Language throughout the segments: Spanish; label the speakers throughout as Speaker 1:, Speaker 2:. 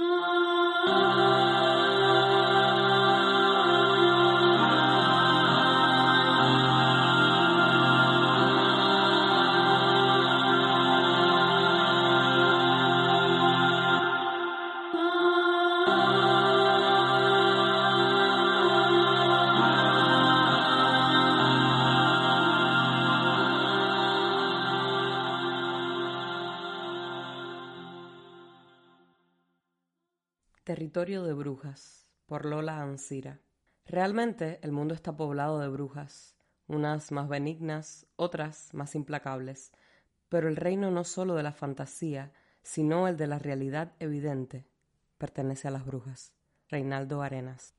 Speaker 1: Ah.
Speaker 2: Territorio de Brujas, por Lola Ansira. Realmente el mundo está poblado de brujas, unas más benignas, otras más implacables, pero el reino no solo de la fantasía, sino el de la realidad evidente, pertenece a las brujas. Reinaldo Arenas.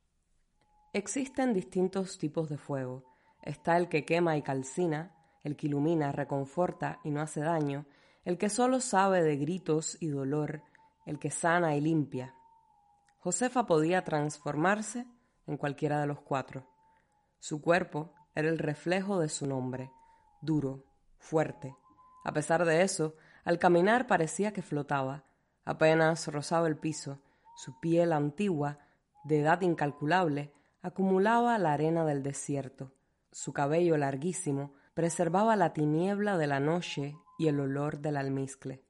Speaker 2: Existen distintos tipos de fuego. Está el que quema y calcina, el que ilumina, reconforta y no hace daño, el que solo sabe de gritos y dolor, el que sana y limpia, Josefa podía transformarse en cualquiera de los cuatro. Su cuerpo era el reflejo de su nombre, duro, fuerte. A pesar de eso, al caminar parecía que flotaba, apenas rozaba el piso, su piel antigua, de edad incalculable, acumulaba la arena del desierto. Su cabello larguísimo preservaba la tiniebla de la noche y el olor del almizcle.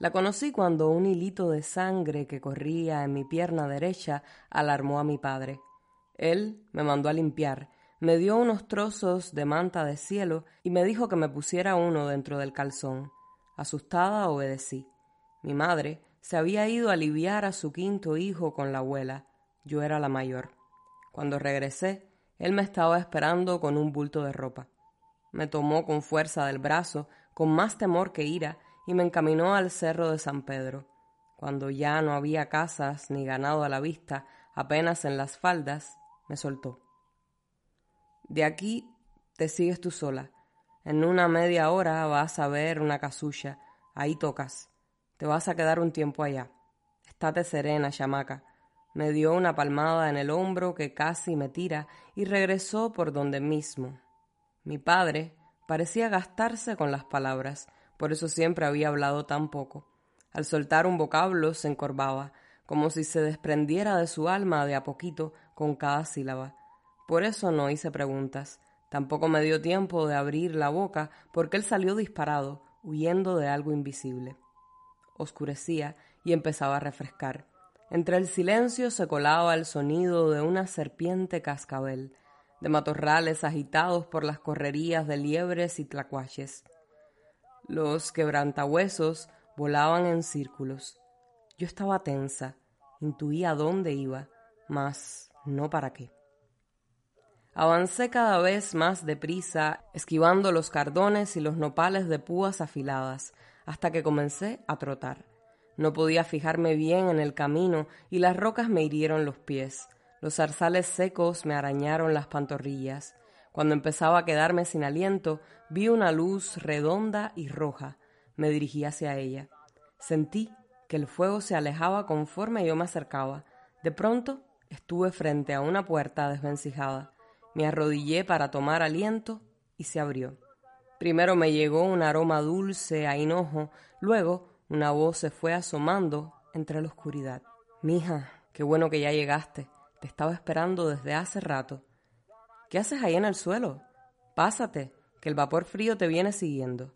Speaker 2: La conocí cuando un hilito de sangre que corría en mi pierna derecha alarmó a mi padre. Él me mandó a limpiar, me dio unos trozos de manta de cielo y me dijo que me pusiera uno dentro del calzón. Asustada obedecí. Mi madre se había ido a aliviar a su quinto hijo con la abuela. Yo era la mayor. Cuando regresé, él me estaba esperando con un bulto de ropa. Me tomó con fuerza del brazo, con más temor que ira, y me encaminó al cerro de San Pedro. Cuando ya no había casas ni ganado a la vista, apenas en las faldas, me soltó. De aquí te sigues tú sola. En una media hora vas a ver una casulla. Ahí tocas. Te vas a quedar un tiempo allá. Estate serena, chamaca. Me dio una palmada en el hombro que casi me tira y regresó por donde mismo. Mi padre parecía gastarse con las palabras por eso siempre había hablado tan poco. Al soltar un vocablo se encorvaba, como si se desprendiera de su alma de a poquito con cada sílaba. Por eso no hice preguntas. Tampoco me dio tiempo de abrir la boca porque él salió disparado, huyendo de algo invisible. Oscurecía y empezaba a refrescar. Entre el silencio se colaba el sonido de una serpiente cascabel, de matorrales agitados por las correrías de liebres y tlacuaches. Los quebrantahuesos volaban en círculos. Yo estaba tensa, intuía dónde iba, mas no para qué. Avancé cada vez más deprisa, esquivando los cardones y los nopales de púas afiladas, hasta que comencé a trotar. No podía fijarme bien en el camino y las rocas me hirieron los pies. Los zarzales secos me arañaron las pantorrillas. Cuando empezaba a quedarme sin aliento, vi una luz redonda y roja. Me dirigí hacia ella. Sentí que el fuego se alejaba conforme yo me acercaba. De pronto estuve frente a una puerta desvencijada. Me arrodillé para tomar aliento y se abrió. Primero me llegó un aroma dulce a hinojo, luego una voz se fue asomando entre la oscuridad. Mija, qué bueno que ya llegaste. Te estaba esperando desde hace rato. ¿Qué haces ahí en el suelo? Pásate, que el vapor frío te viene siguiendo.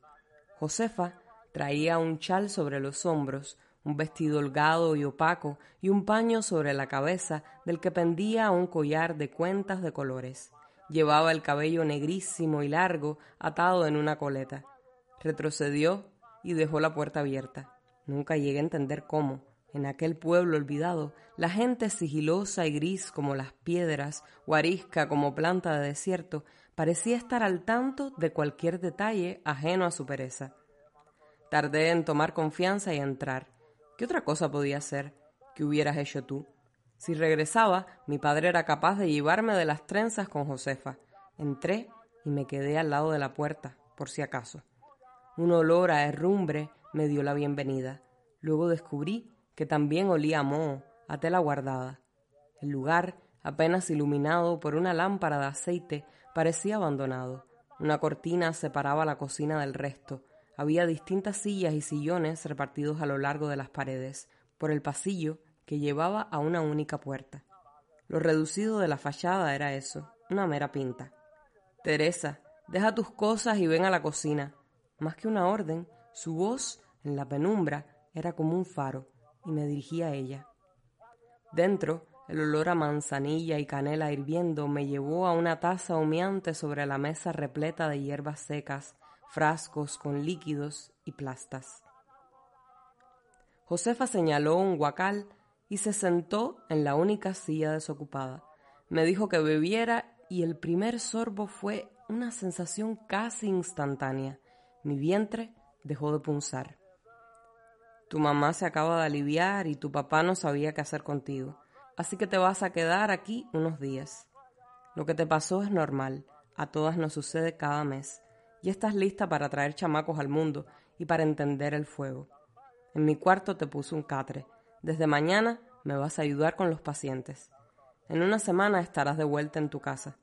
Speaker 2: Josefa traía un chal sobre los hombros, un vestido holgado y opaco y un paño sobre la cabeza del que pendía un collar de cuentas de colores. Llevaba el cabello negrísimo y largo atado en una coleta. Retrocedió y dejó la puerta abierta. Nunca llegué a entender cómo, en aquel pueblo olvidado, la gente sigilosa y gris como las piedras, o arisca como planta de desierto, parecía estar al tanto de cualquier detalle ajeno a su pereza. Tardé en tomar confianza y entrar. ¿Qué otra cosa podía ser que hubieras hecho tú? Si regresaba, mi padre era capaz de llevarme de las trenzas con Josefa. Entré y me quedé al lado de la puerta, por si acaso. Un olor a herrumbre me dio la bienvenida. Luego descubrí que también olía a moho, a tela guardada. El lugar, apenas iluminado por una lámpara de aceite, parecía abandonado. Una cortina separaba la cocina del resto. Había distintas sillas y sillones repartidos a lo largo de las paredes, por el pasillo que llevaba a una única puerta. Lo reducido de la fachada era eso, una mera pinta. Teresa, deja tus cosas y ven a la cocina. Más que una orden, su voz, en la penumbra, era como un faro, y me dirigí a ella. Dentro, el olor a manzanilla y canela hirviendo me llevó a una taza humeante sobre la mesa repleta de hierbas secas, frascos con líquidos y plastas. Josefa señaló un guacal y se sentó en la única silla desocupada. Me dijo que bebiera y el primer sorbo fue una sensación casi instantánea. Mi vientre dejó de punzar. Tu mamá se acaba de aliviar y tu papá no sabía qué hacer contigo, así que te vas a quedar aquí unos días. Lo que te pasó es normal, a todas nos sucede cada mes, y estás lista para traer chamacos al mundo y para entender el fuego. En mi cuarto te puse un catre, desde mañana me vas a ayudar con los pacientes. En una semana estarás de vuelta en tu casa.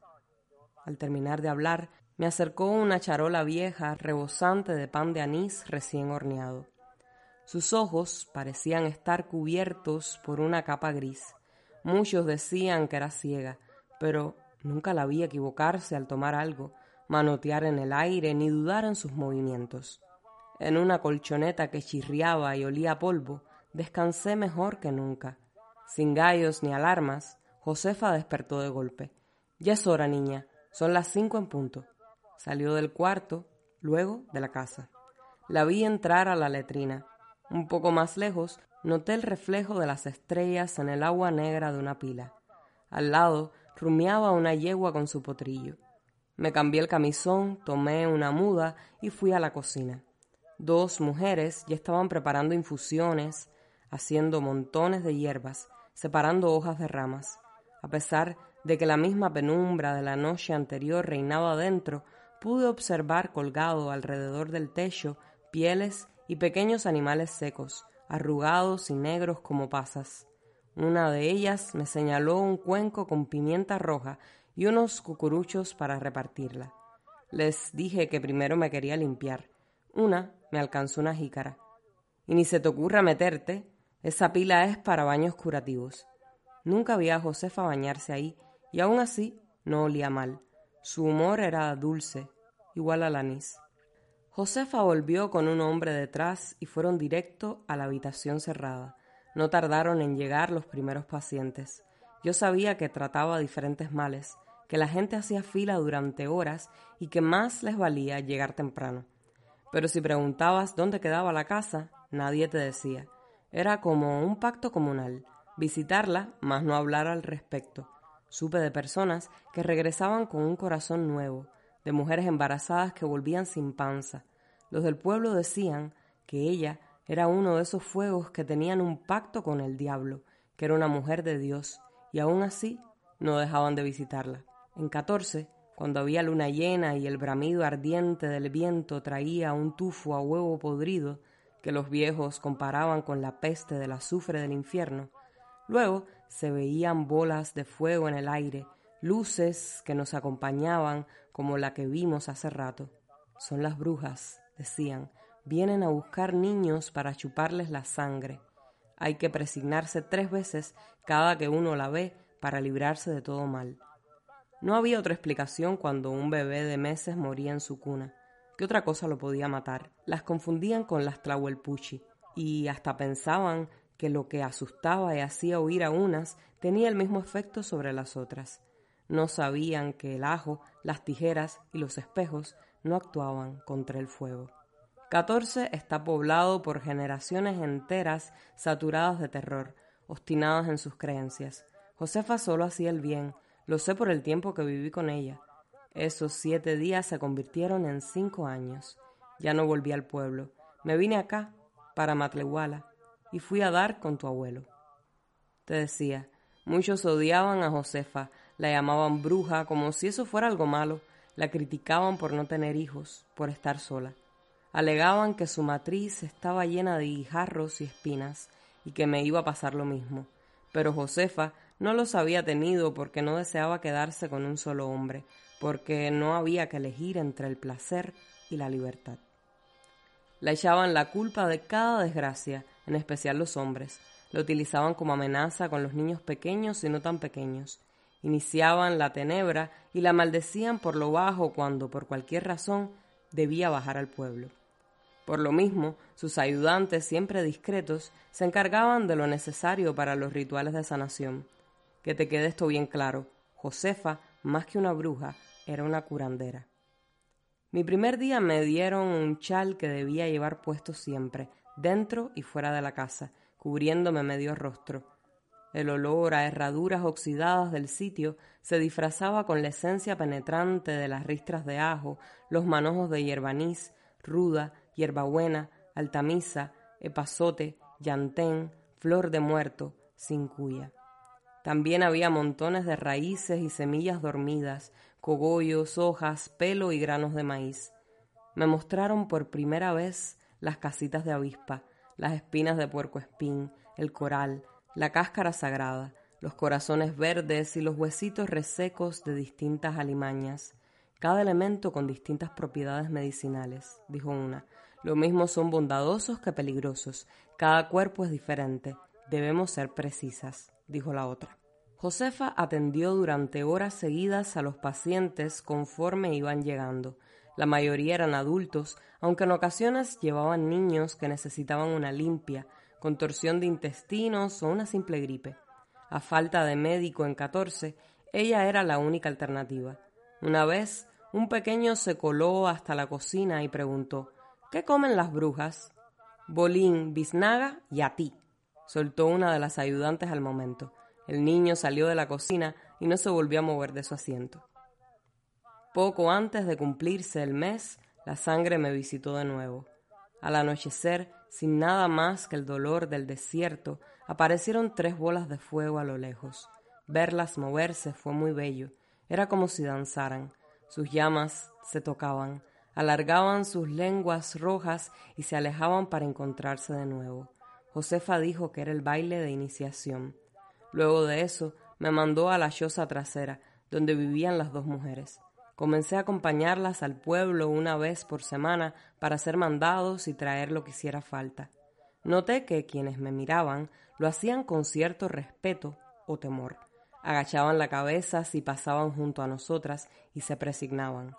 Speaker 2: Al terminar de hablar, me acercó una charola vieja rebosante de pan de anís recién horneado. Sus ojos parecían estar cubiertos por una capa gris. Muchos decían que era ciega, pero nunca la vi equivocarse al tomar algo, manotear en el aire ni dudar en sus movimientos. En una colchoneta que chirriaba y olía polvo, descansé mejor que nunca. Sin gallos ni alarmas, Josefa despertó de golpe. Ya es hora, niña. Son las cinco en punto. Salió del cuarto, luego de la casa. La vi entrar a la letrina. Un poco más lejos, noté el reflejo de las estrellas en el agua negra de una pila. Al lado, rumiaba una yegua con su potrillo. Me cambié el camisón, tomé una muda y fui a la cocina. Dos mujeres ya estaban preparando infusiones, haciendo montones de hierbas, separando hojas de ramas. A pesar de que la misma penumbra de la noche anterior reinaba dentro, pude observar colgado alrededor del techo pieles y pequeños animales secos, arrugados y negros como pasas. Una de ellas me señaló un cuenco con pimienta roja y unos cucuruchos para repartirla. Les dije que primero me quería limpiar. Una me alcanzó una jícara. Y ni se te ocurra meterte, esa pila es para baños curativos. Nunca vi a Josefa bañarse ahí, y aún así no olía mal. Su humor era dulce, igual al anís. Josefa volvió con un hombre detrás y fueron directo a la habitación cerrada. No tardaron en llegar los primeros pacientes. Yo sabía que trataba diferentes males, que la gente hacía fila durante horas y que más les valía llegar temprano. Pero si preguntabas dónde quedaba la casa, nadie te decía. Era como un pacto comunal, visitarla, mas no hablar al respecto. Supe de personas que regresaban con un corazón nuevo, de mujeres embarazadas que volvían sin panza. Los del pueblo decían que ella era uno de esos fuegos que tenían un pacto con el diablo, que era una mujer de Dios, y aún así no dejaban de visitarla. En catorce, cuando había luna llena y el bramido ardiente del viento traía un tufo a huevo podrido, que los viejos comparaban con la peste del azufre del infierno. Luego se veían bolas de fuego en el aire, luces que nos acompañaban como la que vimos hace rato. Son las brujas, decían, vienen a buscar niños para chuparles la sangre. Hay que presignarse tres veces cada que uno la ve para librarse de todo mal. No había otra explicación cuando un bebé de meses moría en su cuna. ¿Qué otra cosa lo podía matar? Las confundían con las tlahuelpuchi y hasta pensaban que lo que asustaba y hacía huir a unas tenía el mismo efecto sobre las otras. No sabían que el ajo, las tijeras y los espejos no actuaban contra el fuego. Catorce está poblado por generaciones enteras saturadas de terror, obstinadas en sus creencias. Josefa solo hacía el bien, lo sé por el tiempo que viví con ella. Esos siete días se convirtieron en cinco años. Ya no volví al pueblo. Me vine acá, para Matlehuala. y fui a dar con tu abuelo. Te decía, muchos odiaban a Josefa, la llamaban bruja como si eso fuera algo malo, la criticaban por no tener hijos, por estar sola. Alegaban que su matriz estaba llena de guijarros y espinas y que me iba a pasar lo mismo. Pero Josefa no los había tenido porque no deseaba quedarse con un solo hombre, porque no había que elegir entre el placer y la libertad. Le echaban la culpa de cada desgracia, en especial los hombres. Lo utilizaban como amenaza con los niños pequeños y no tan pequeños. Iniciaban la tenebra y la maldecían por lo bajo cuando, por cualquier razón, debía bajar al pueblo. Por lo mismo, sus ayudantes, siempre discretos, se encargaban de lo necesario para los rituales de sanación. Que te quede esto bien claro, Josefa, más que una bruja, era una curandera. Mi primer día me dieron un chal que debía llevar puesto siempre, dentro y fuera de la casa, cubriéndome medio rostro. El olor a herraduras oxidadas del sitio se disfrazaba con la esencia penetrante de las ristras de ajo, los manojos de hierbanís, ruda, hierbabuena, altamisa, epazote, llantén, flor de muerto, cuya. También había montones de raíces y semillas dormidas, cogollos, hojas, pelo y granos de maíz. Me mostraron por primera vez las casitas de avispa, las espinas de puerco espín, el coral, la cáscara sagrada, los corazones verdes y los huesitos resecos de distintas alimañas, cada elemento con distintas propiedades medicinales, dijo una, lo mismo son bondadosos que peligrosos. Cada cuerpo es diferente. Debemos ser precisas, dijo la otra. Josefa atendió durante horas seguidas a los pacientes conforme iban llegando. La mayoría eran adultos, aunque en ocasiones llevaban niños que necesitaban una limpia, contorsión de intestinos o una simple gripe. A falta de médico en catorce, ella era la única alternativa. Una vez, un pequeño se coló hasta la cocina y preguntó ¿Qué comen las brujas? Bolín, biznaga y a ti, soltó una de las ayudantes al momento. El niño salió de la cocina y no se volvió a mover de su asiento. Poco antes de cumplirse el mes, la sangre me visitó de nuevo. Al anochecer, sin nada más que el dolor del desierto, aparecieron tres bolas de fuego a lo lejos. Verlas moverse fue muy bello. Era como si danzaran. Sus llamas se tocaban alargaban sus lenguas rojas y se alejaban para encontrarse de nuevo. Josefa dijo que era el baile de iniciación. Luego de eso, me mandó a la choza trasera, donde vivían las dos mujeres. Comencé a acompañarlas al pueblo una vez por semana para hacer mandados y traer lo que hiciera falta. Noté que quienes me miraban lo hacían con cierto respeto o temor. Agachaban la cabeza si pasaban junto a nosotras y se presignaban.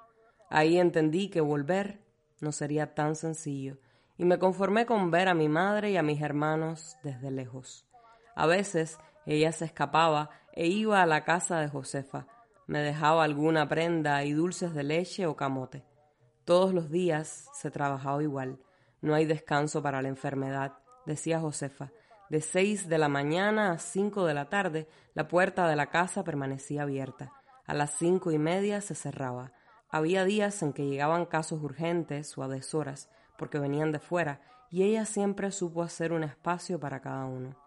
Speaker 2: Ahí entendí que volver no sería tan sencillo y me conformé con ver a mi madre y a mis hermanos desde lejos. A veces ella se escapaba e iba a la casa de Josefa. Me dejaba alguna prenda y dulces de leche o camote. Todos los días se trabajaba igual. No hay descanso para la enfermedad, decía Josefa. De seis de la mañana a cinco de la tarde, la puerta de la casa permanecía abierta. A las cinco y media se cerraba. Había días en que llegaban casos urgentes o a deshoras, porque venían de fuera, y ella siempre supo hacer un espacio para cada uno.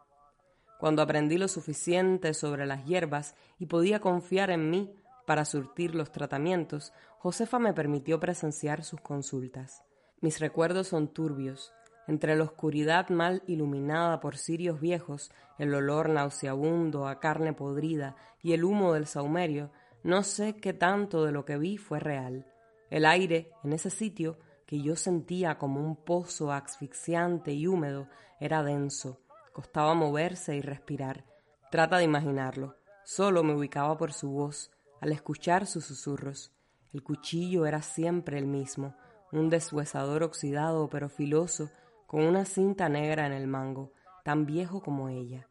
Speaker 2: Cuando aprendí lo suficiente sobre las hierbas y podía confiar en mí para surtir los tratamientos, Josefa me permitió presenciar sus consultas. Mis recuerdos son turbios. Entre la oscuridad mal iluminada por cirios viejos, el olor nauseabundo a carne podrida y el humo del saumerio, no sé qué tanto de lo que vi fue real. El aire en ese sitio, que yo sentía como un pozo asfixiante y húmedo, era denso. Costaba moverse y respirar. Trata de imaginarlo. Solo me ubicaba por su voz, al escuchar sus susurros. El cuchillo era siempre el mismo, un deshuesador oxidado pero filoso, con una cinta negra en el mango, tan viejo como ella.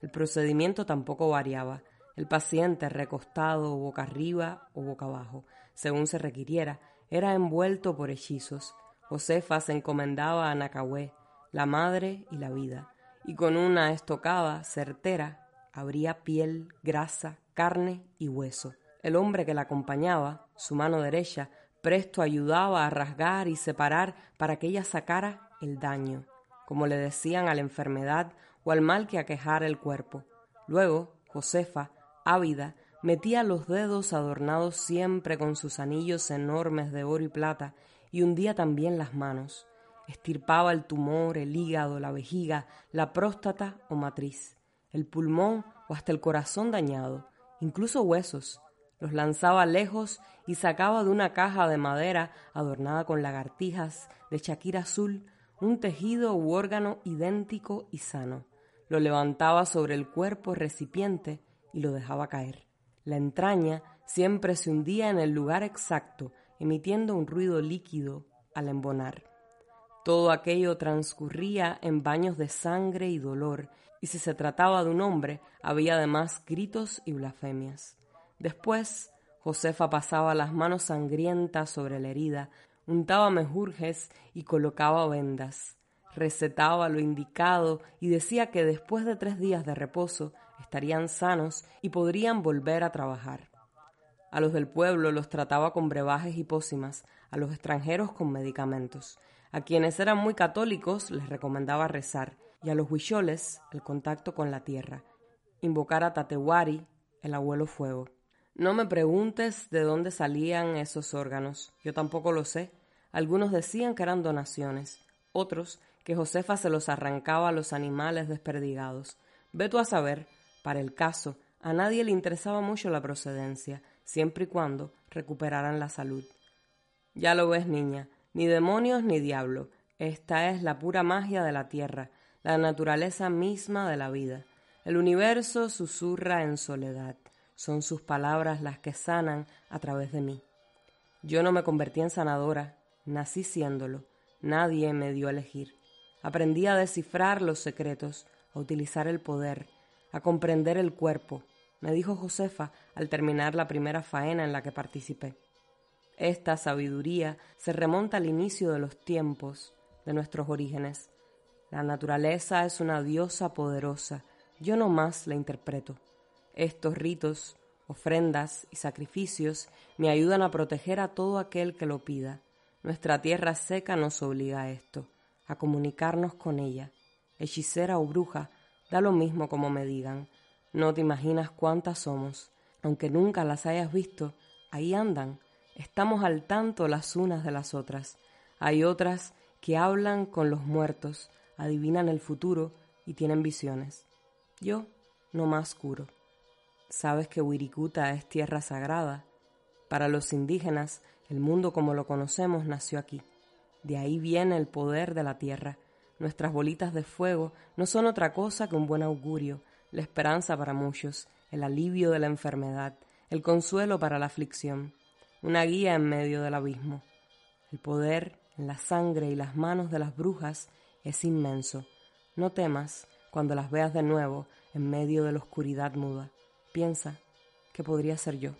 Speaker 2: El procedimiento tampoco variaba. El paciente, recostado boca arriba o boca abajo, según se requiriera, era envuelto por hechizos. Josefa se encomendaba a Nacahué, la madre y la vida, y con una estocada certera abría piel, grasa, carne y hueso. El hombre que la acompañaba, su mano derecha, presto ayudaba a rasgar y separar para que ella sacara el daño. como le decían a la enfermedad o al mal que aquejara el cuerpo. Luego, Josefa, ávida, metía los dedos adornados siempre con sus anillos enormes de oro y plata, y hundía también las manos. Estirpaba el tumor, el hígado, la vejiga, la próstata o matriz, el pulmón o hasta el corazón dañado, incluso huesos. Los lanzaba lejos y sacaba de una caja de madera adornada con lagartijas de chaquira azul un tejido u órgano idéntico y sano. Lo levantaba sobre el cuerpo recipiente y lo dejaba caer. La entraña siempre se hundía en el lugar exacto, emitiendo un ruido líquido al embonar. Todo aquello transcurría en baños de sangre y dolor, y si se trataba de un hombre, había además gritos y blasfemias. Después, Josefa pasaba las manos sangrientas sobre la herida, untaba mejurjes y colocaba vendas. Recetaba lo indicado y decía que después de tres días de reposo estarían sanos y podrían volver a trabajar. A los del pueblo los trataba con brebajes y pócimas, a los extranjeros con medicamentos. A quienes eran muy católicos les recomendaba rezar y a los huicholes el contacto con la tierra, invocar a Tatewari, el abuelo fuego. No me preguntes de dónde salían esos órganos, yo tampoco lo sé. Algunos decían que eran donaciones, otros que Josefa se los arrancaba a los animales desperdigados. Ve tú a saber, para el caso, a nadie le interesaba mucho la procedencia, siempre y cuando recuperaran la salud. Ya lo ves, niña, ni demonios ni diablo. Esta es la pura magia de la tierra, la naturaleza misma de la vida. El universo susurra en soledad. Son sus palabras las que sanan a través de mí. Yo no me convertí en sanadora, nací siéndolo. Nadie me dio a elegir. Aprendí a descifrar los secretos, a utilizar el poder, a comprender el cuerpo, me dijo Josefa al terminar la primera faena en la que participé. Esta sabiduría se remonta al inicio de los tiempos, de nuestros orígenes. La naturaleza es una diosa poderosa, yo no más la interpreto. Estos ritos, ofrendas y sacrificios me ayudan a proteger a todo aquel que lo pida. Nuestra tierra seca nos obliga a esto, a comunicarnos con ella. Hechicera o bruja, Da lo mismo como me digan. No te imaginas cuántas somos. Aunque nunca las hayas visto, ahí andan. Estamos al tanto las unas de las otras. Hay otras que hablan con los muertos, adivinan el futuro y tienen visiones. Yo no más curo. Sabes que Wirikuta es tierra sagrada. Para los indígenas, el mundo como lo conocemos nació aquí. De ahí viene el poder de la tierra Nuestras bolitas de fuego no son otra cosa que un buen augurio, la esperanza para muchos, el alivio de la enfermedad, el consuelo para la aflicción, una guía en medio del abismo. El poder en la sangre y las manos de las brujas es inmenso. No temas cuando las veas de nuevo en medio de la oscuridad muda. Piensa que podría ser yo.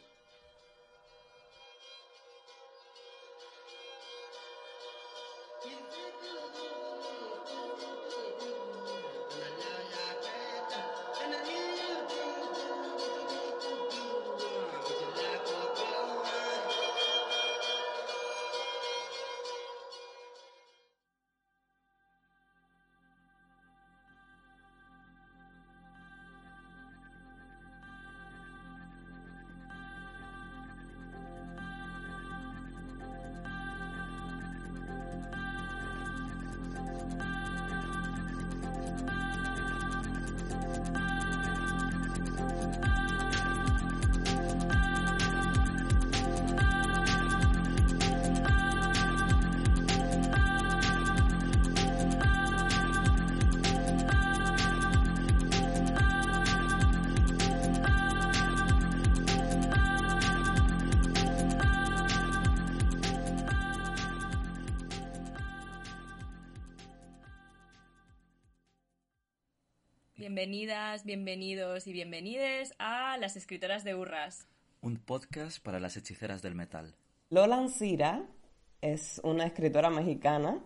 Speaker 3: Bienvenidas, bienvenidos y bienvenides a Las Escritoras de Urras.
Speaker 4: Un podcast para las hechiceras del metal.
Speaker 2: Lola Ancira es una escritora mexicana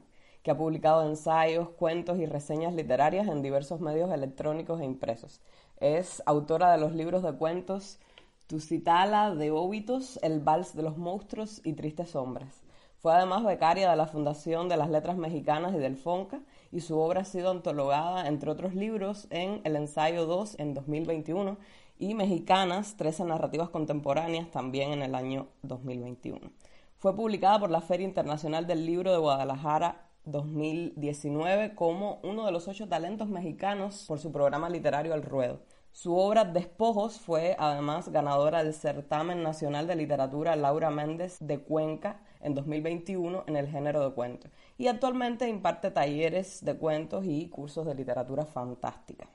Speaker 2: que ha publicado ensayos, cuentos y reseñas literarias en diversos medios electrónicos e impresos. Es autora de los libros de cuentos Tusitala de Óbitos, El Vals de los Monstruos y Tristes Hombres. Fue además becaria de la Fundación de las Letras Mexicanas y del FONCA
Speaker 5: y su obra ha sido antologada, entre otros libros, en El Ensayo 2 en 2021 y Mexicanas, 13 narrativas contemporáneas, también en el año 2021. Fue publicada por la Feria Internacional del Libro de Guadalajara 2019 como uno de los ocho talentos mexicanos por su programa literario El Ruedo. Su obra Despojos fue además ganadora del Certamen Nacional de Literatura Laura Méndez de Cuenca en 2021 en el género de cuentos y actualmente imparte talleres de cuentos y cursos de literatura fantástica.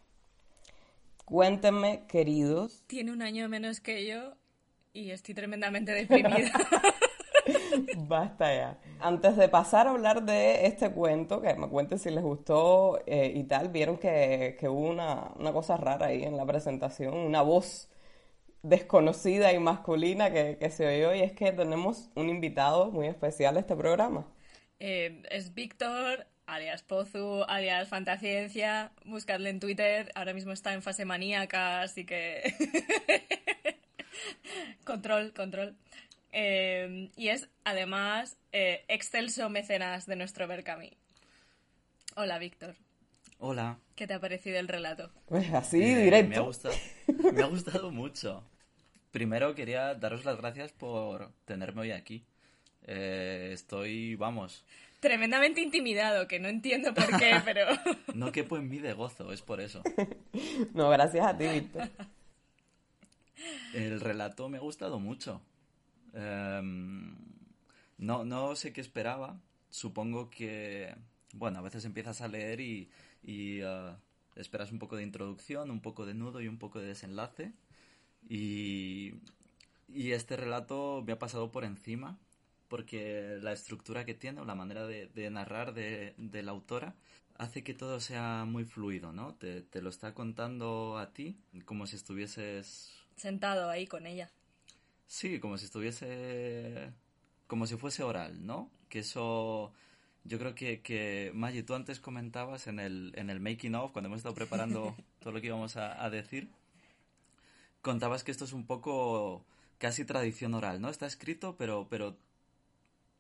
Speaker 5: Cuéntenme, queridos.
Speaker 3: Tiene un año menos que yo y estoy tremendamente deprimida.
Speaker 5: Basta ya. Antes de pasar a hablar de este cuento, que me cuenten si les gustó eh, y tal, vieron que, hubo una, cosa rara ahí en la presentación, una voz desconocida y masculina que, se oyó y es que tenemos un invitado muy especial a este programa.
Speaker 3: Eh, es Víctor, alias Pozu, alias Fantasciencia, buscadle en Twitter, ahora mismo está en fase maníaca, así que... control, control. Em, y es además eh, excelso mecenas de nuestro Berkami. Hola, Víctor.
Speaker 4: Hola.
Speaker 3: ¿Qué te ha parecido el relato?
Speaker 5: Pues así, eh, directo.
Speaker 4: Me ha, gustado, me ha gustado mucho. Primero quería daros las gracias por tenerme hoy aquí. Eh, estoy, vamos.
Speaker 3: Tremendamente intimidado, que no entiendo por qué, pero.
Speaker 4: no quepo en mí de gozo, es por eso.
Speaker 5: no, gracias a ti, Víctor.
Speaker 4: El relato me ha gustado mucho. Em, no, no sé qué esperaba. Supongo que, bueno, a veces empiezas a leer y, eh, esperas un poco de introducción, un poco de nudo y un poco de desenlace. Y, y este relato me ha pasado por encima porque la estructura que tiene o la manera de, narrar de, la autora hace que todo sea muy fluido, ¿no? Te, te, lo está contando a ti como si estuvieses...
Speaker 3: Sentado ahí con ella.
Speaker 4: Sí, como si estuviese. como si fuese oral, ¿no? Que eso. Yo creo que, que Maggie, tú antes comentabas en el, en el making of, cuando hemos estado preparando todo lo que íbamos a, decir, contabas que esto es un poco casi tradición oral, ¿no? Está escrito, pero, pero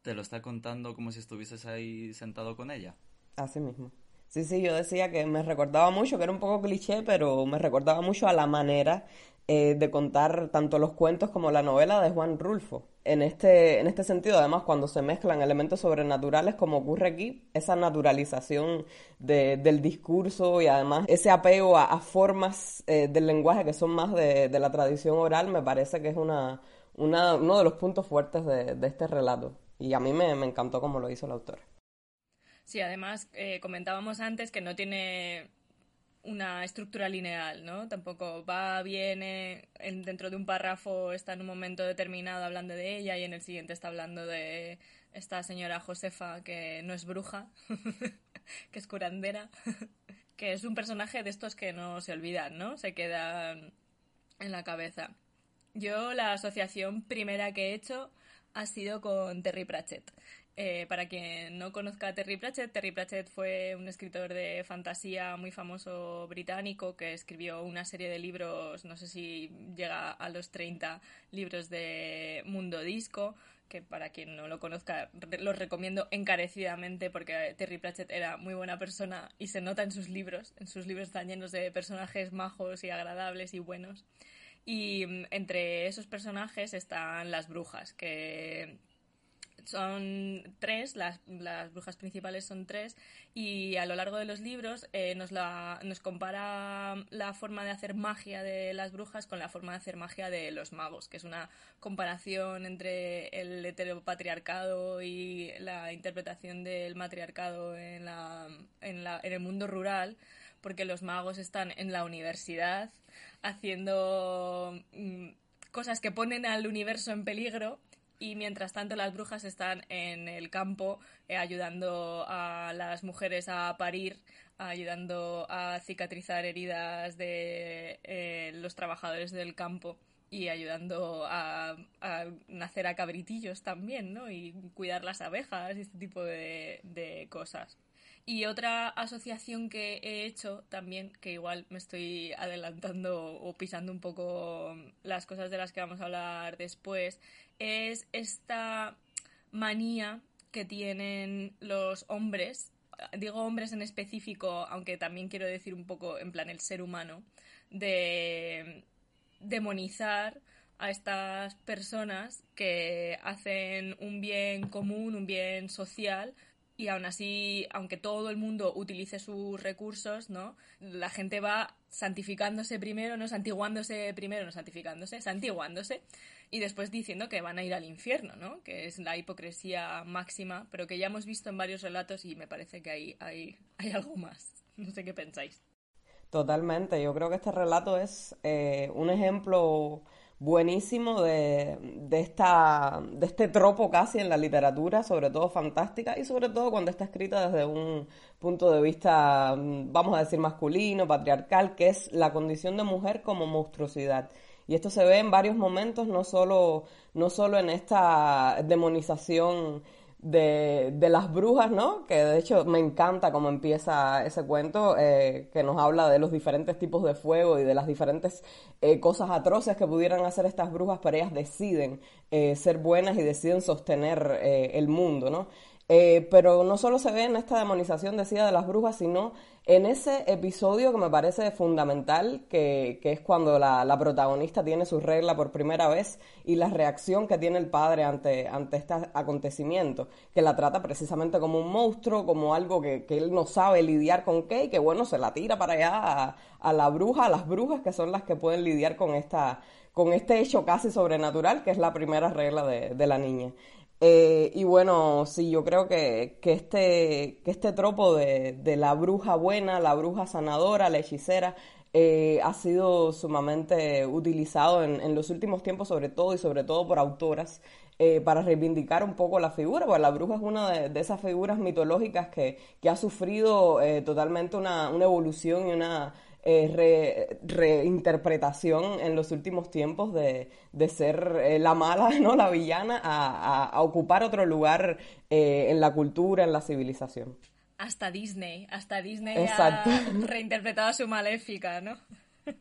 Speaker 4: te lo está contando como si estuvieses ahí sentado con ella.
Speaker 5: Así mismo. Sí, sí, yo decía que me recordaba mucho, que era un poco cliché, pero me recordaba mucho a la manera eh, de contar tanto los cuentos como la novela de Juan Rulfo. En este, en este sentido, además, cuando se mezclan elementos sobrenaturales, como ocurre aquí, esa naturalización del discurso y además ese apego a, formas eh, del lenguaje que son más de, la tradición oral, me parece que es una, uno de los puntos fuertes de, este relato. Y a mí me, me encantó cómo lo hizo el autor.
Speaker 3: Sí, además eh, comentábamos antes que no tiene una estructura lineal, ¿no? Tampoco va, viene, dentro de un párrafo está en un momento determinado hablando de ella y en el siguiente está hablando de esta señora Josefa que no es bruja, que es curandera, que es un personaje de estos que no se olvidan, ¿no? Se quedan en la cabeza. Yo la asociación primera que he hecho ha sido con Terry Pratchett. Eh, para quien no conozca a Terry Pratchett, Terry Pratchett fue un escritor de fantasía muy famoso británico que escribió una serie de libros, no sé si llega a los 30 libros de Mundo Disco, que para quien no lo conozca los recomiendo encarecidamente porque Terry Pratchett era muy buena persona y se nota en sus libros. En sus libros están llenos de personajes majos y agradables y buenos. Y mm, entre esos personajes están las brujas, que son tres, las, las, brujas principales son tres, y a lo largo de los libros eh, nos, la, nos compara la forma de hacer magia de las brujas con la forma de hacer magia de los magos, que es una comparación entre el heteropatriarcado y la interpretación del matriarcado en, la, en, la, en el mundo rural, porque los magos están en la universidad haciendo mm, cosas que ponen al universo en peligro y mientras tanto las brujas están en el campo eh, ayudando a las mujeres a parir, ayudando a cicatrizar heridas de eh, los trabajadores del campo y ayudando a, nacer a cabritillos también, ¿no? Y cuidar las abejas y este tipo de, de cosas. Y otra asociación que he hecho también, que igual me estoy adelantando o pisando un poco las cosas de las que vamos a hablar después, es esta manía que tienen los hombres digo hombres en específico, aunque también quiero decir un poco en plan el ser humano, de demonizar a estas personas que hacen un bien común, un bien social, y aún así, aunque todo el mundo utilice sus recursos, ¿no? La gente va santificándose primero, no santiguándose primero, no santificándose, santiguándose, y después diciendo que van a ir al infierno, ¿no? Que es la hipocresía máxima, pero que ya hemos visto en varios relatos y me parece que hay, algo más. No sé qué pensáis.
Speaker 5: Totalmente, yo creo que este relato es eh, un ejemplo buenísimo de, de, esta, de este tropo casi en la literatura, sobre todo fantástica, y sobre todo cuando está escrita desde un punto de vista, vamos a decir, masculino, patriarcal, que es la condición de mujer como monstruosidad. Y esto se ve en varios momentos, no solo, no solo en esta demonización de, de, las brujas, ¿no? Que de hecho me encanta cómo empieza ese cuento, eh, que nos habla de los diferentes tipos de fuego y de las diferentes eh, cosas atroces que pudieran hacer estas brujas, pero ellas deciden eh, ser buenas y deciden sostener el mundo, ¿no? pero no solo se ve en esta demonización, decía, de las brujas, sino en ese episodio que me parece fundamental, que, que es cuando la, la, protagonista tiene su regla por primera vez y la reacción que tiene el padre ante, ante este acontecimiento, que la trata precisamente como un monstruo, como algo que, que él no sabe lidiar con qué y que bueno, se la tira para allá a, a la bruja, a las brujas que son las que pueden lidiar con esta con este hecho casi sobrenatural que es la primera regla de, de la niña. Eh, y bueno, sí, yo creo que, que, este, que este tropo de, de, la bruja buena, la bruja sanadora, la hechicera, eh, ha sido sumamente utilizado en, en, los últimos tiempos, sobre todo y sobre todo por autoras, eh, para reivindicar un poco la figura, porque la bruja es una de, de esas figuras mitológicas que, que ha sufrido eh, totalmente una, una evolución y una eh, reinterpretación en los últimos tiempos de, de ser eh, la mala, ¿no? la villana, a, a, ocupar otro lugar eh, en la cultura, en la civilización.
Speaker 3: Hasta Disney, hasta Disney Exacto. ha reinterpretado a su maléfica, ¿no?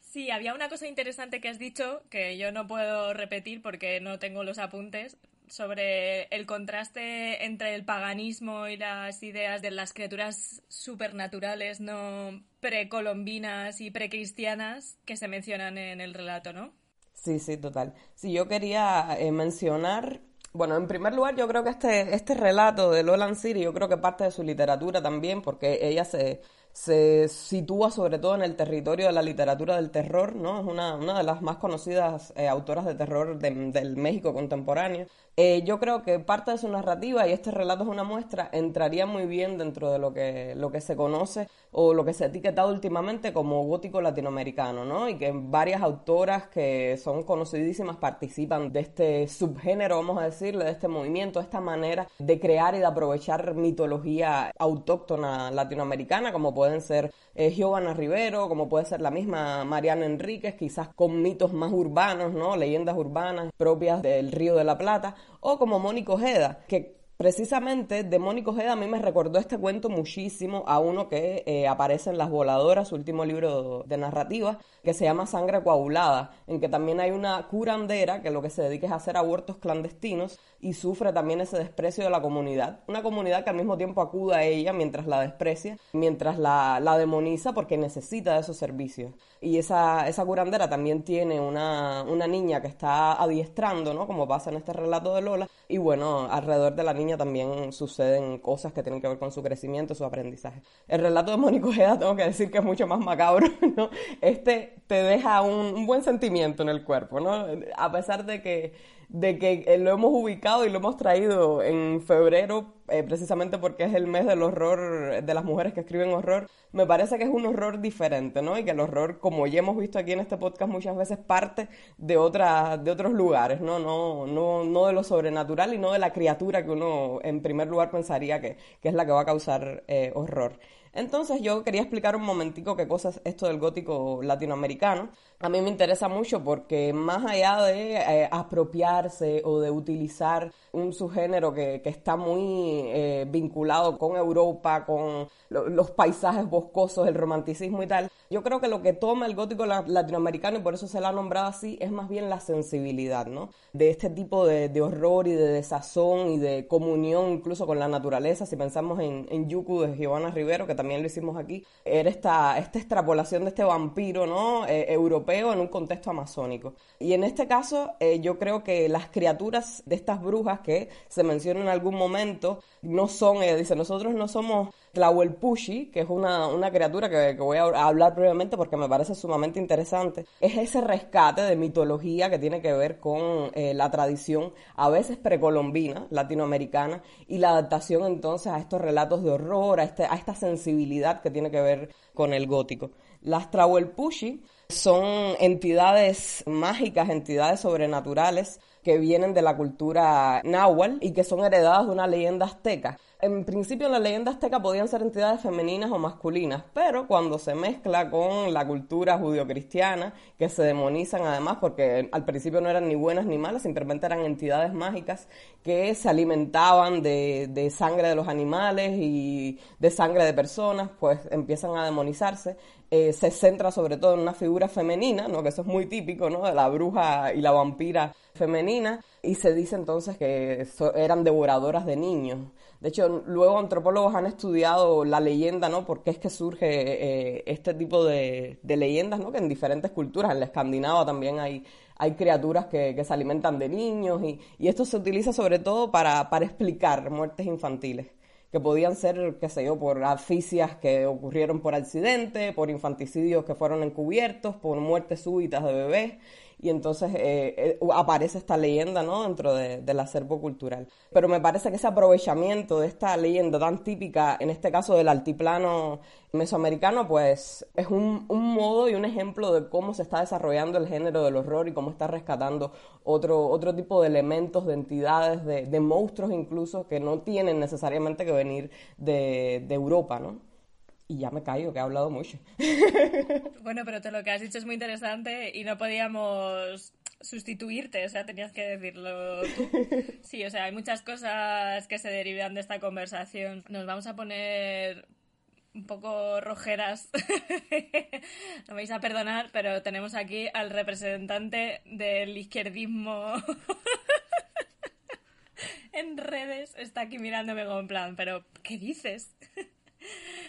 Speaker 3: Sí, había una cosa interesante que has dicho que yo no puedo repetir porque no tengo los apuntes, sobre el contraste entre el paganismo y las ideas de las criaturas supernaturales no precolombinas y precristianas que se mencionan en el relato, ¿no?
Speaker 5: Sí, sí, total. Sí, yo quería eh, mencionar, bueno, en primer lugar, yo creo que este, este relato de Lolan City, yo creo que parte de su literatura también, porque ella se, se sitúa sobre todo en el territorio de la literatura del terror, ¿no? Es una, una de las más conocidas eh, autoras de terror de, del México contemporáneo. Eh, yo creo que parte de su narrativa, y este relato es una muestra, entraría muy bien dentro de lo que, lo que se conoce o lo que se ha etiquetado últimamente como gótico latinoamericano, ¿no? Y que varias autoras que son conocidísimas participan de este subgénero, vamos a decirle, de este movimiento, de esta manera de crear y de aprovechar mitología autóctona latinoamericana, como pueden ser eh, Giovanna Rivero, como puede ser la misma Mariana Enríquez, quizás con mitos más urbanos, ¿no? Leyendas urbanas propias del Río de la Plata, o como Mónica Ojeda, que Precisamente de Mónica Ojeda a mí me recordó este cuento muchísimo a uno que eh, aparece en Las Voladoras, su último libro de narrativa, que se llama Sangre Coagulada, en que también hay una curandera que lo que se dedica es a hacer abortos clandestinos y sufre también ese desprecio de la comunidad. Una comunidad que al mismo tiempo acude a ella mientras la desprecia, mientras la, la demoniza porque necesita de esos servicios. Y esa, esa curandera también tiene una, una niña que está adiestrando, ¿no? Como pasa en este relato de Lola. Y bueno, alrededor de la niña también suceden cosas que tienen que ver con su crecimiento, su aprendizaje. El relato de Mónica Ojeda tengo que decir que es mucho más macabro, ¿no? Este te deja un, un buen sentimiento en el cuerpo, ¿no? A pesar de que de que eh, lo hemos ubicado y lo hemos traído en febrero, eh, precisamente porque es el mes del horror, de las mujeres que escriben horror, me parece que es un horror diferente, ¿no? Y que el horror, como ya hemos visto aquí en este podcast muchas veces, parte de, otra, de otros lugares, ¿no? No, no, no de lo sobrenatural y no de la criatura que uno en primer lugar pensaría que, que es la que va a causar eh, horror. Entonces yo quería explicar un momentico qué cosa es esto del gótico latinoamericano. A mí me interesa mucho porque más allá de eh, apropiarse o de utilizar un subgénero que, que está muy eh, vinculado con Europa, con los paisajes boscosos, el romanticismo y tal, yo creo que lo que toma el gótico latinoamericano, y por eso se la ha nombrado así, es más bien la sensibilidad, ¿no? De este tipo de, de horror y de desazón y de comunión incluso con la naturaleza. Si pensamos en, en Yuku de Giovanna Rivero, que también lo hicimos aquí, era esta, esta extrapolación de este vampiro, ¿no? Eh, europeo en un contexto amazónico. Y en este caso, eh, yo creo que las criaturas de estas brujas que se mencionan en algún momento no son, ella dice, nosotros no somos Tlahuelpushi, que es una, una criatura que, voy a hablar brevemente porque me parece sumamente interesante, es ese rescate de mitología que tiene que ver con eh, la tradición, a veces precolombina, latinoamericana, y la adaptación entonces a estos relatos de horror, a, este, a esta sensibilidad que tiene que ver con el gótico. Las Tlahuelpushi son entidades mágicas, entidades sobrenaturales que vienen de la cultura náhuatl y que son heredadas de una leyenda azteca. En principio, la leyenda azteca podían ser entidades femeninas o masculinas, pero cuando se mezcla con la cultura judio-cristiana, que se demonizan además porque al principio no eran ni buenas ni malas, simplemente eran entidades mágicas que se alimentaban de, de sangre de los animales y de sangre de personas, pues empiezan a demonizarse. Eh, se centra sobre todo en una figura femenina, ¿no? que eso es muy típico, ¿no? de la bruja y la vampira femenina, y se dice entonces que eran devoradoras de niños. De hecho, luego antropólogos han estudiado la leyenda, ¿no? Por qué es que surge eh, este tipo de, leyendas, ¿no? Que en diferentes culturas, en la escandinava también hay, hay criaturas que, se alimentan de niños y, esto se utiliza sobre todo para, para explicar muertes infantiles que podían ser, qué sé yo, por asfixias que ocurrieron por accidente, por infanticidios que fueron encubiertos, por muertes súbitas de bebés y entonces eh, eh, aparece esta leyenda ¿no? dentro del acervo cultural. Pero me parece que ese aprovechamiento de esta leyenda tan típica, en este caso del altiplano mesoamericano, pues es un, un, modo y un ejemplo de cómo se está desarrollando el género del horror y cómo está rescatando otro, otro tipo de elementos, de entidades, de, de monstruos incluso, que no tienen necesariamente que venir de, de Europa, ¿no? Y ya me caigo, que he hablado mucho.
Speaker 3: Bueno, pero te lo que has dicho es muy interesante y no podíamos sustituirte, o sea, tenías que decirlo tú. Sí, o sea, hay muchas cosas que se derivan de esta conversación. Nos vamos a poner un poco rojeras. no me vais a perdonar, pero tenemos aquí al representante del izquierdismo en redes. Está aquí mirándome como en plan, pero ¿qué dices?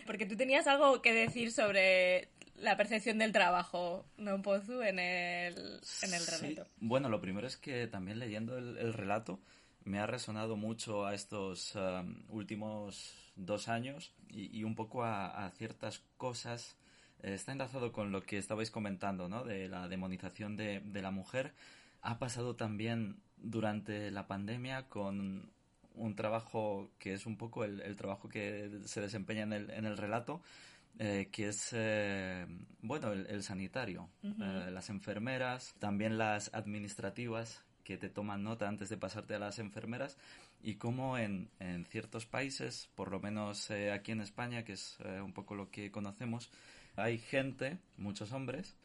Speaker 3: Porque tú tenías algo que decir sobre la percepción del trabajo, ¿no, Pozu, en el, en el relato?
Speaker 4: Bueno, lo primero es que también leyendo el, relato me ha resonado mucho a estos um, últimos dos años y, un poco a, ciertas cosas. Eh, está enlazado con lo que estabais comentando, ¿no? De la demonización de, de la mujer. Ha pasado también durante la pandemia con un trabajo que es un poco el, trabajo que se desempeña en el, en el relato, eh, que es, eh, bueno, el, sanitario, eh, las enfermeras, también las administrativas que te toman nota antes de pasarte a las enfermeras y cómo en, en ciertos países, por lo menos aquí en España, que es un poco lo que conocemos, hay gente, muchos hombres,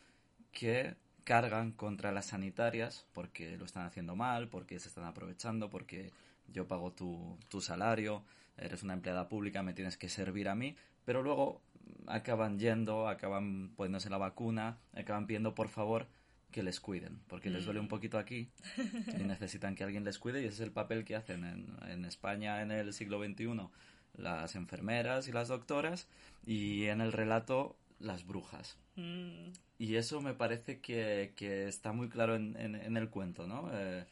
Speaker 4: que cargan contra las sanitarias porque lo están haciendo mal, porque se están aprovechando, porque yo pago tu, tu salario, eres una empleada pública, me tienes que servir a mí, pero luego acaban yendo, acaban poniéndose la vacuna, acaban pidiendo por favor que les cuiden, porque les duele un mm. poquito aquí y necesitan que alguien les cuide y ese es el papel que hacen en, en España en el siglo XXI las enfermeras y las doctoras y en el relato las brujas. Mm. Y eso me parece que, que está muy claro en, en, el cuento, ¿no? Eh,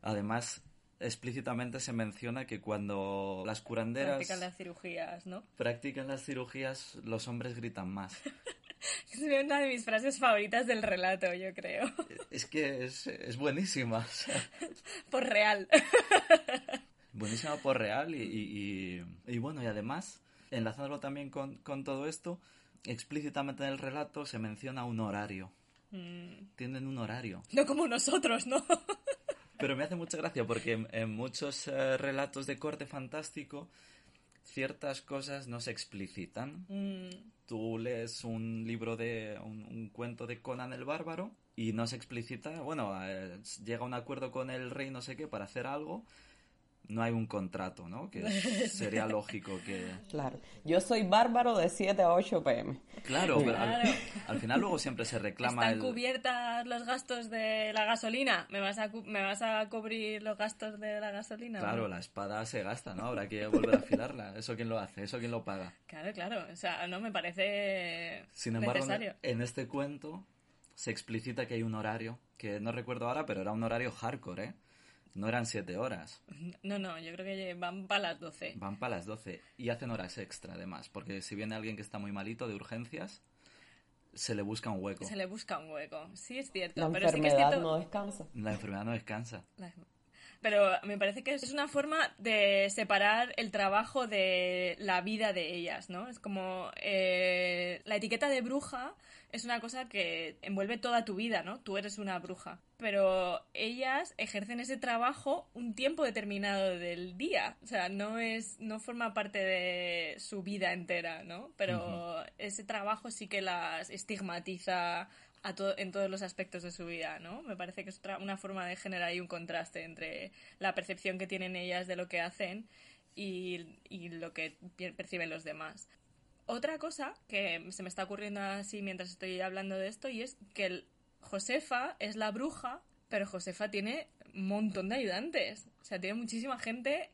Speaker 4: además, explícitamente se menciona que cuando las curanderas...
Speaker 3: Practican las cirugías, ¿no?
Speaker 4: Practican las cirugías, los hombres gritan más.
Speaker 3: es una de mis frases favoritas del relato, yo creo.
Speaker 4: Es que es, es buenísima.
Speaker 3: por real.
Speaker 4: buenísima por real y, y, bueno, y además, enlazándolo también con, con, todo esto, explícitamente en el relato se menciona un horario. Mm. Tienen un horario.
Speaker 3: No como nosotros, ¿no?
Speaker 4: Pero me hace mucha gracia porque en, muchos eh, relatos de corte fantástico ciertas cosas no se explicitan.
Speaker 3: Mm,
Speaker 4: Tú lees un libro de un, un cuento de Conan el Bárbaro y no se explicita, bueno, eh, llega a un acuerdo con el rey no sé qué para hacer algo, no hay un contrato, ¿no? Que sería lógico que...
Speaker 5: Claro. Yo soy bárbaro de 7 a 8 pm.
Speaker 4: Claro, pero al,
Speaker 3: Claro.
Speaker 4: al final luego siempre se reclama
Speaker 3: ¿Están
Speaker 4: el...
Speaker 3: cubiertas los gastos de la gasolina? ¿Me vas, a ¿Me vas a cubrir los gastos de la gasolina?
Speaker 4: Claro,
Speaker 3: no?
Speaker 4: la espada se gasta, ¿no? Habrá que volver a afilarla. ¿Eso quién lo hace? ¿Eso quién lo paga?
Speaker 3: Claro, claro. O sea, no me parece
Speaker 4: Sin embargo,
Speaker 3: necesario.
Speaker 4: en este cuento se explicita que hay un horario, que no recuerdo ahora, pero era un horario hardcore, ¿eh? No eran siete horas,
Speaker 3: No, no, yo creo que van para las 12.
Speaker 4: van para las doce y hacen horas extra además, porque si viene alguien que está muy malito de urgencias, se le busca un hueco.
Speaker 3: Se le busca un hueco. Sí, es cierto.
Speaker 5: La
Speaker 3: pero sí que es
Speaker 5: enfermedad
Speaker 3: cierto...
Speaker 5: no descansa.
Speaker 4: La enfermedad no descansa.
Speaker 3: La- Pero me parece que es una forma de separar el trabajo de la vida de ellas, ¿no? Es como eh, la etiqueta de bruja es una cosa que envuelve toda tu vida, ¿no? Tú eres una bruja. Pero ellas ejercen ese trabajo un tiempo determinado del día. O sea, no es, no forma parte de su vida entera, ¿no? Pero ese trabajo sí que las estigmatiza a to- en todos los aspectos de su vida, ¿no? Me parece que es otra- una forma de generar ahí un contraste entre la percepción que tienen ellas de lo que hacen y, y lo que perciben los demás. Otra cosa que se me está ocurriendo así mientras estoy hablando de esto y es que Josefa es la bruja, pero Josefa tiene un montón de ayudantes. O sea, tiene muchísima gente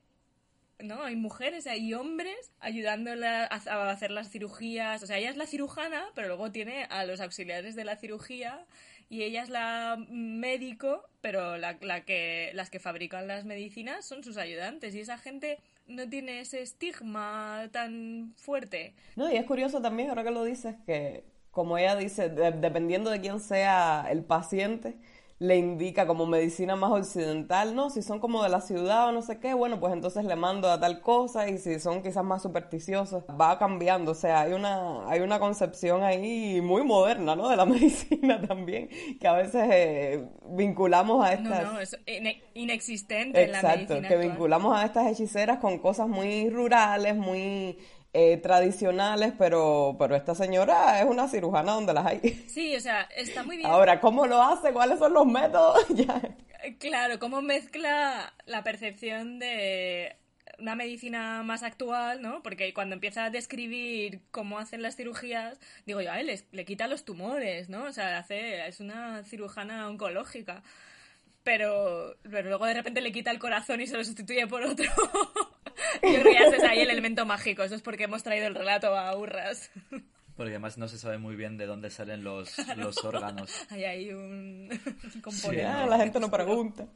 Speaker 3: ¿no? Hay mujeres, hay hombres ayudándola a, hacer las cirugías. O sea, ella es la cirujana, pero luego tiene a los auxiliares de la cirugía y ella es la médico, pero las que fabrican las medicinas son sus ayudantes. Y esa gente no tiene ese estigma tan fuerte.
Speaker 5: No, y es curioso también, ahora que lo dices, que como ella dice, de- dependiendo de quién sea el paciente, le indica como medicina más occidental, no, si son como de la ciudad o no sé qué, bueno, pues entonces le mando a tal cosa y si son quizás más supersticiosos, va cambiando, o sea, hay una, hay una concepción ahí muy moderna, ¿no? De la medicina también, que a veces eh, vinculamos a
Speaker 3: No,
Speaker 5: estas...
Speaker 3: no, es ine- inexistente en la
Speaker 5: Exacto,
Speaker 3: medicina
Speaker 5: que
Speaker 3: actual.
Speaker 5: vinculamos a estas hechiceras con cosas muy rurales, muy eh, tradicionales, pero, pero esta señora es una cirujana donde las hay.
Speaker 3: Sí, o sea, está muy bien.
Speaker 5: Ahora, ¿cómo lo hace? ¿Cuáles son los métodos? ya.
Speaker 3: Claro, cómo mezcla la percepción de una medicina más actual, ¿no? Porque cuando empieza a describir cómo hacen las cirugías, digo yo, a él le quita los tumores, ¿no? O sea, hace, es una cirujana oncológica. Pero, pero luego de repente le quita el corazón y se lo sustituye por otro. yo creo que ya es ahí el elemento mágico. Eso es porque hemos traído el relato a Urras.
Speaker 4: Porque además no se sabe muy bien de dónde salen los, los órganos.
Speaker 3: Hay ahí un
Speaker 4: Sí,
Speaker 3: componente.
Speaker 5: Ya,
Speaker 4: no,
Speaker 5: la gente no pregunta.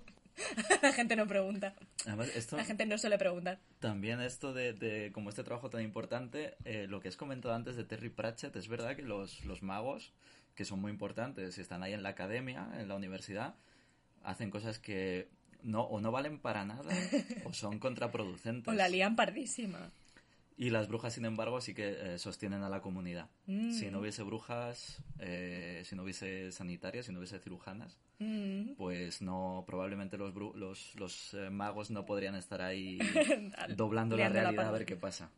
Speaker 3: La gente no pregunta.
Speaker 4: Además, esto,
Speaker 3: La gente no suele preguntar.
Speaker 4: también esto de, de como este trabajo tan importante, eh, lo que has comentado antes de Terry Pratchett, es verdad que los, los magos, que son muy importantes, y están ahí en la academia, en la universidad, hacen cosas que no, o no valen para nada o son contraproducentes.
Speaker 3: O la lían pardísima.
Speaker 4: Y las brujas, sin embargo, sí que eh, sostienen a la comunidad.
Speaker 3: Mm.
Speaker 4: Si no hubiese brujas, eh, si no hubiese sanitarias, si no hubiese cirujanas,
Speaker 3: Mm.
Speaker 4: pues no, probablemente los, bru- los, los eh, magos no podrían estar ahí doblando la realidad a ver qué pasa.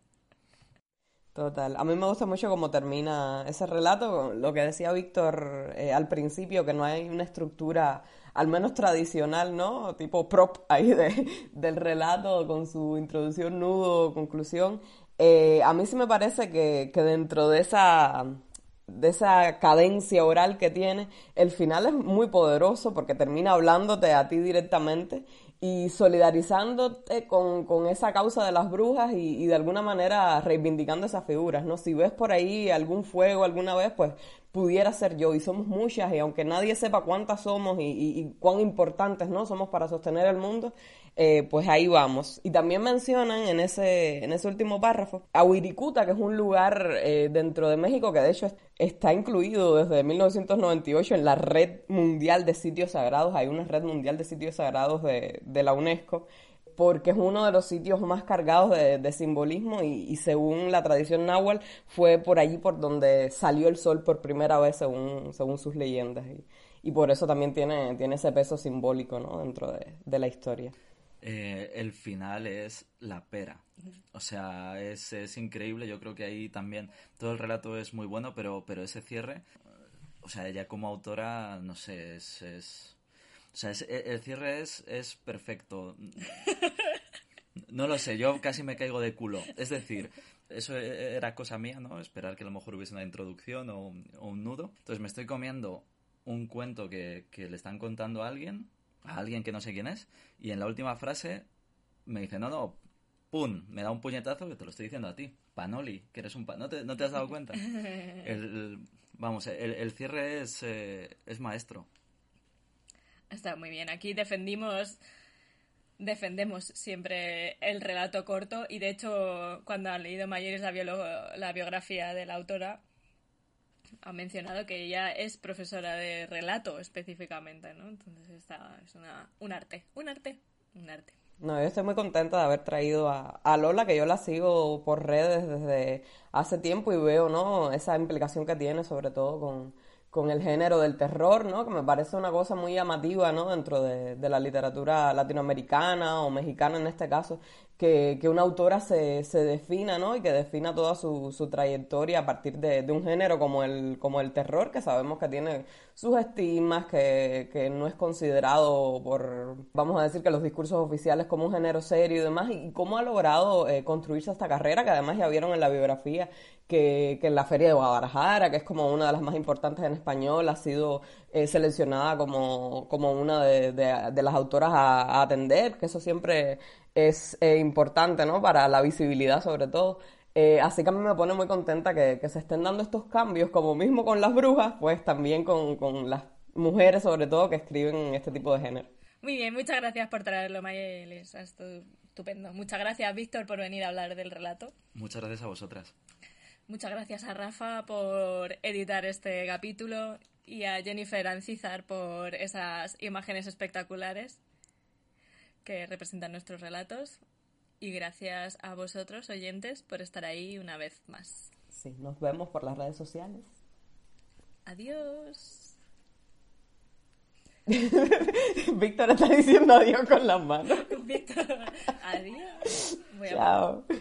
Speaker 5: Total. A mí me gusta mucho cómo termina ese relato, lo que decía Víctor eh, al principio, que no hay una estructura, al menos tradicional, ¿no? Tipo prop ahí de, del relato con su introducción, nudo, conclusión. Eh, a mí sí me parece que, que dentro de esa, de esa cadencia oral que tiene, el final es muy poderoso porque termina hablándote a ti directamente y solidarizándote con, con esa causa de las brujas y, y de alguna manera reivindicando esas figuras, ¿no? Si ves por ahí algún fuego alguna vez, pues pudiera ser yo y somos muchas y aunque nadie sepa cuántas somos y, cuán importantes, ¿no? Somos para sostener el mundo, eh, pues ahí vamos. Y también mencionan en ese, en ese último párrafo a Wirikuta, que es un lugar eh, dentro de México que de hecho es- está incluido desde 1998 en la red mundial de sitios sagrados. Hay una red mundial de sitios sagrados de, de la UNESCO porque es uno de los sitios más cargados de, simbolismo y, según la tradición náhuatl fue por allí por donde salió el sol por primera vez según, según sus leyendas y, y por eso también tiene, tiene ese peso simbólico ¿no? dentro de, de la historia.
Speaker 4: eh, el final es la pera. O sea, es, es, increíble. Yo creo que ahí también todo el relato es muy bueno, pero, pero ese cierre, o sea, ella como autora, no sé, es o sea, el cierre es, es perfecto. No lo sé, yo casi me caigo de culo. Es decir, eso e, era cosa mía, ¿no? Esperar que a lo mejor hubiese una introducción o, un nudo. Entonces me estoy comiendo un cuento que, que, le están contando a alguien, a alguien que no sé quién es, y en la última frase me dice, no, no, ¡pum! Me da un puñetazo que te lo estoy diciendo a ti. Panoli, que eres un pan. ¿No te, ¿No te has dado cuenta? El, vamos, el, el cierre es, eh, es maestro.
Speaker 3: Está muy bien. Aquí defendimos defendemos siempre el relato corto y de hecho cuando ha leído Mayeres la, la biografía de la autora ha mencionado que ella es profesora de relato específicamente, ¿no? Entonces está, es una, un arte, un arte, un arte.
Speaker 5: No, yo estoy muy contenta de haber traído a, a, Lola, que yo la sigo por redes desde hace tiempo y veo, ¿no? Esa implicación que tiene, sobre todo con, con el género del terror, ¿no? Que me parece una cosa muy llamativa, ¿no? Dentro de, de la literatura latinoamericana o mexicana en este caso, que, que una autora se, se, defina, ¿no? Y que defina toda su, su trayectoria a partir de, de, un género como el, como el terror, que sabemos que tiene sus estigmas, que, que, no es considerado por, vamos a decir, que los discursos oficiales como un género serio y demás, y cómo ha logrado eh, construirse esta carrera, que además ya vieron en la biografía que, que, en la Feria de Guadalajara, que es como una de las más importantes en español, ha sido eh, seleccionada como, como una de, de, de las autoras a, a, atender, que eso siempre es eh, importante, ¿no? Para la visibilidad sobre todo. Eh, así que a mí me pone muy contenta que, que, se estén dando estos cambios, como mismo con las brujas, pues también con, con las mujeres sobre todo que escriben este tipo de género.
Speaker 3: Muy bien, muchas gracias por traerlo, Mayeles. Estupendo. Muchas gracias, Víctor, por venir a hablar del relato.
Speaker 4: Muchas gracias a vosotras.
Speaker 3: Muchas gracias a Rafa por editar este capítulo y a Jennifer Ancizar por esas imágenes espectaculares que representan nuestros relatos. Y gracias a vosotros, oyentes, por estar ahí una vez más.
Speaker 5: Sí, nos vemos por las redes sociales.
Speaker 3: Adiós.
Speaker 5: Víctor está diciendo adiós con las manos.
Speaker 3: Víctor, adiós.
Speaker 5: Voy Chao.
Speaker 6: Hola,